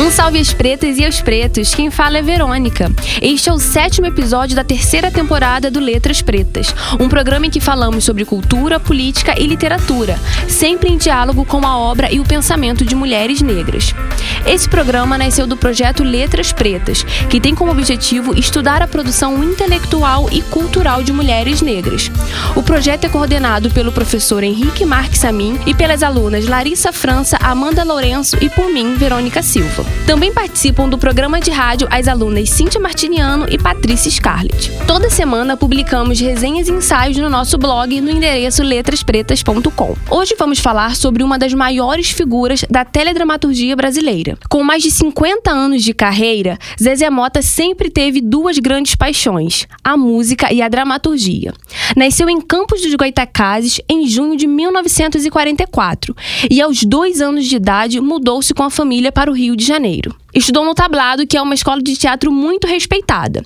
Um salve às pretas e aos pretos, quem fala é Verônica. Este é o sétimo episódio da terceira temporada do Letras Pretas, um programa em que falamos sobre cultura, política e literatura, sempre em diálogo com a obra e o pensamento de mulheres negras. Esse programa nasceu do projeto Letras Pretas, que tem como objetivo estudar a produção intelectual e cultural de mulheres negras. O projeto é coordenado pelo professor Henrique Marques Amin e pelas alunas Larissa França, Amanda Lourenço e por mim, Verônica Silva. Também participam do programa de rádio as alunas Cíntia Martiniano e Patrícia Scarlett. Toda semana publicamos resenhas e ensaios no nosso blog no endereço letraspretas.com. Hoje vamos falar sobre uma das maiores figuras da teledramaturgia brasileira. Com mais de 50 anos de carreira, Zezé Mota sempre teve duas grandes paixões: a música e a dramaturgia. Nasceu em Campos dos Goitacazes em junho de 1944 e, aos dois anos de idade, mudou-se com a família para o Rio de Janeiro. Estudou no Tablado, que é uma escola de teatro muito respeitada.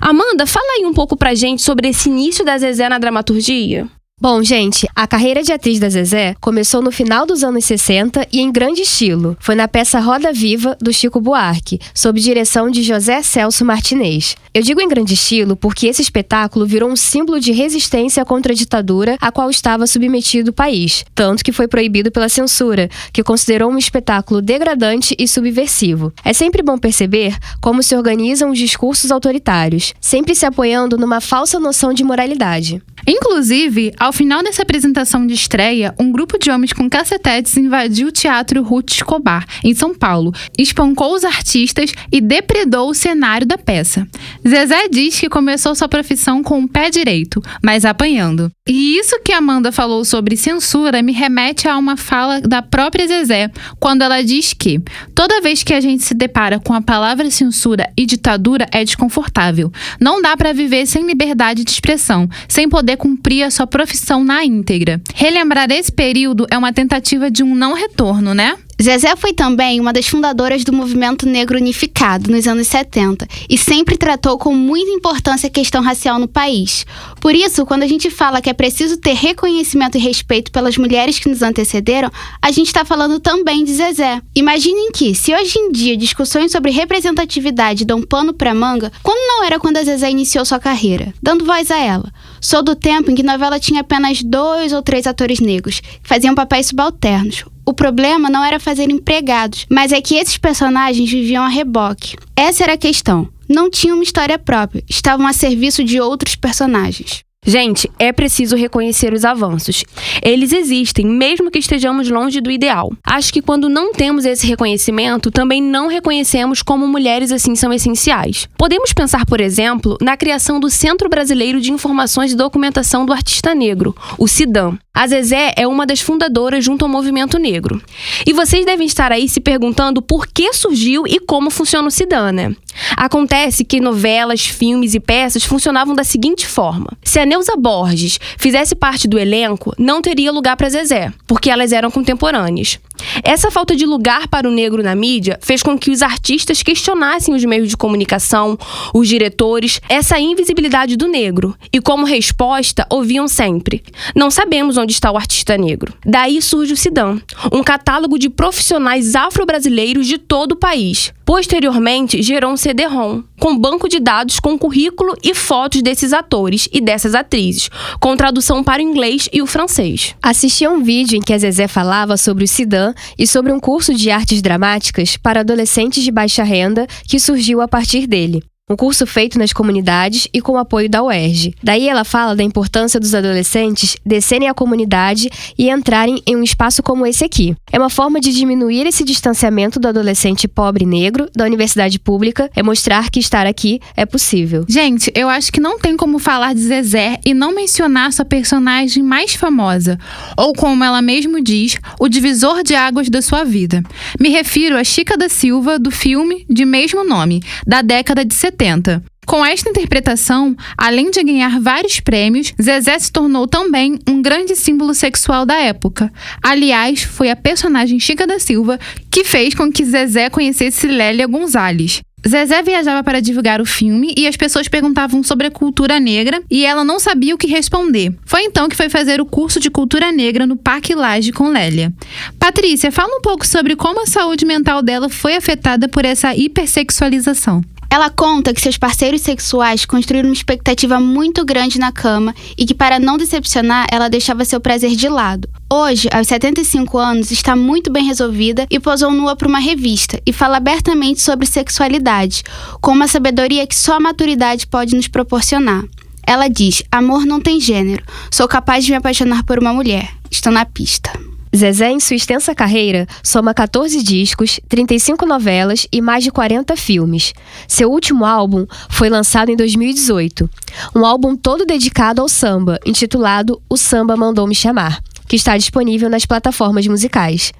Amanda, fala aí um pouco pra gente sobre esse início da Zezé na dramaturgia. Bom, gente, a carreira de atriz da Zezé começou no final dos anos 60 e em grande estilo. Foi na peça Roda Viva, do Chico Buarque, sob direção de José Celso Martinez. Eu digo em grande estilo porque esse espetáculo virou um símbolo de resistência contra a ditadura a qual estava submetido o país, tanto que foi proibido pela censura, que considerou um espetáculo degradante e subversivo. É sempre bom perceber como se organizam os discursos autoritários, sempre se apoiando numa falsa noção de moralidade. Inclusive, ao final dessa apresentação de estreia, um grupo de homens com cacetetes invadiu o Teatro Ruth Escobar, em São Paulo, espancou os artistas e depredou o cenário da peça. Zezé diz que começou sua profissão com o pé direito, mas apanhando. E isso que Amanda falou sobre censura me remete a uma fala da própria Zezé, quando ela diz que toda vez que a gente se depara com a palavra censura e ditadura é desconfortável. Não dá para viver sem liberdade de expressão, sem poder cumprir a sua profissão profissão na íntegra. Relembrar esse período é uma tentativa de um não retorno, né? Zezé foi também uma das fundadoras do movimento negro unificado nos anos 70 e sempre tratou com muita importância a questão racial no país. Por isso, quando a gente fala que é preciso ter reconhecimento e respeito pelas mulheres que nos antecederam, a gente está falando também de Zezé. Imaginem que, se hoje em dia discussões sobre representatividade dão pano para manga, quando não era quando a Zezé iniciou sua carreira? Dando voz a ela. Sou do tempo em que novela tinha apenas dois ou três atores negros, que faziam papéis subalternos. O problema não era fazer empregados, mas é que esses personagens viviam a reboque. Essa era a questão. Não tinham uma história própria, estavam a serviço de outros personagens. Gente, é preciso reconhecer os avanços. Eles existem, mesmo que estejamos longe do ideal. Acho que quando não temos esse reconhecimento, também não reconhecemos como mulheres assim são essenciais. Podemos pensar, por exemplo, na criação do Centro Brasileiro de Informações e Documentação do Artista Negro, o CIDAM. A Zezé é uma das fundadoras junto ao movimento negro. E vocês devem estar aí se perguntando por que surgiu e como funciona o CIDAM, né? Acontece que novelas, filmes e peças funcionavam da seguinte forma: se a Neuza Borges fizesse parte do elenco, não teria lugar para Zezé, porque elas eram contemporâneas. Essa falta de lugar para o negro na mídia fez com que os artistas questionassem os meios de comunicação, os diretores, essa invisibilidade do negro. E como resposta, ouviam sempre: Não sabemos onde está o artista negro. Daí surge o Sidam, um catálogo de profissionais afro-brasileiros de todo o país. Posteriormente, gerou um CD-ROM, com banco de dados com currículo e fotos desses atores e dessas atrizes, com tradução para o inglês e o francês. Assisti a um vídeo em que a Zezé falava sobre o Sidam e sobre um curso de artes dramáticas para adolescentes de baixa renda que surgiu a partir dele um curso feito nas comunidades e com o apoio da UERJ. Daí ela fala da importância dos adolescentes descerem à comunidade e entrarem em um espaço como esse aqui. É uma forma de diminuir esse distanciamento do adolescente pobre negro da universidade pública, é mostrar que estar aqui é possível. Gente, eu acho que não tem como falar de Zezé e não mencionar sua personagem mais famosa, ou como ela mesmo diz, o divisor de águas da sua vida. Me refiro a Chica da Silva, do filme de mesmo nome, da década de 70 70. Com esta interpretação, além de ganhar vários prêmios, Zezé se tornou também um grande símbolo sexual da época. Aliás, foi a personagem Chica da Silva que fez com que Zezé conhecesse Lélia Gonzalez. Zezé viajava para divulgar o filme e as pessoas perguntavam sobre a cultura negra e ela não sabia o que responder. Foi então que foi fazer o curso de cultura negra no Parque Laje com Lélia. Patrícia, fala um pouco sobre como a saúde mental dela foi afetada por essa hipersexualização. Ela conta que seus parceiros sexuais construíram uma expectativa muito grande na cama e que, para não decepcionar, ela deixava seu prazer de lado. Hoje, aos 75 anos, está muito bem resolvida e posou nua para uma revista e fala abertamente sobre sexualidade, com uma sabedoria que só a maturidade pode nos proporcionar. Ela diz: Amor não tem gênero. Sou capaz de me apaixonar por uma mulher. Estou na pista. Zezé, em sua extensa carreira, soma 14 discos, 35 novelas e mais de 40 filmes. Seu último álbum foi lançado em 2018. Um álbum todo dedicado ao samba, intitulado O Samba Mandou Me Chamar, que está disponível nas plataformas musicais.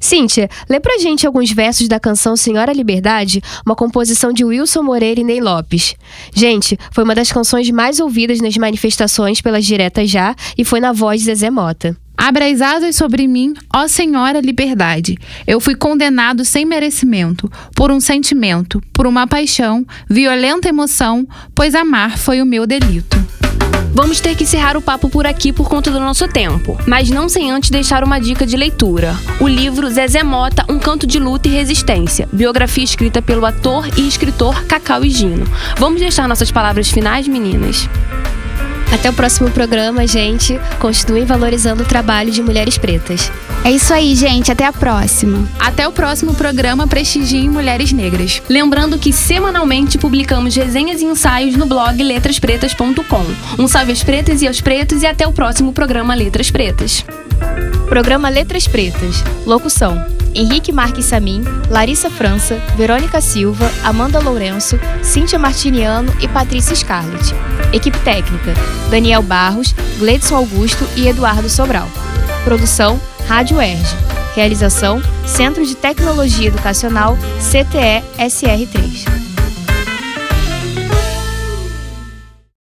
Cíntia, lê pra gente alguns versos da canção Senhora Liberdade, uma composição de Wilson Moreira e Ney Lopes. Gente, foi uma das canções mais ouvidas nas manifestações pelas diretas já e foi na voz de Zezé Mota. Abra as asas sobre mim, ó Senhora Liberdade. Eu fui condenado sem merecimento, por um sentimento, por uma paixão, violenta emoção, pois amar foi o meu delito. Vamos ter que encerrar o papo por aqui por conta do nosso tempo, mas não sem antes deixar uma dica de leitura. O livro Zezé Mota, Um Canto de Luta e Resistência, biografia escrita pelo ator e escritor Cacau Higino. Vamos deixar nossas palavras finais, meninas? Até o próximo programa, gente. Continuem valorizando o trabalho de mulheres pretas. É isso aí, gente. Até a próxima. Até o próximo programa Prestigiem Mulheres Negras. Lembrando que semanalmente publicamos resenhas e ensaios no blog letraspretas.com. Um salve às pretas e aos pretos e até o próximo programa Letras Pretas. Programa Letras Pretas. Locução: Henrique Marques Samin, Larissa França, Verônica Silva, Amanda Lourenço, Cíntia Martiniano e Patrícia Scarlett. Equipe técnica: Daniel Barros, Gledson Augusto e Eduardo Sobral. Produção: Rádio Erge. Realização: Centro de Tecnologia Educacional CTE SR3.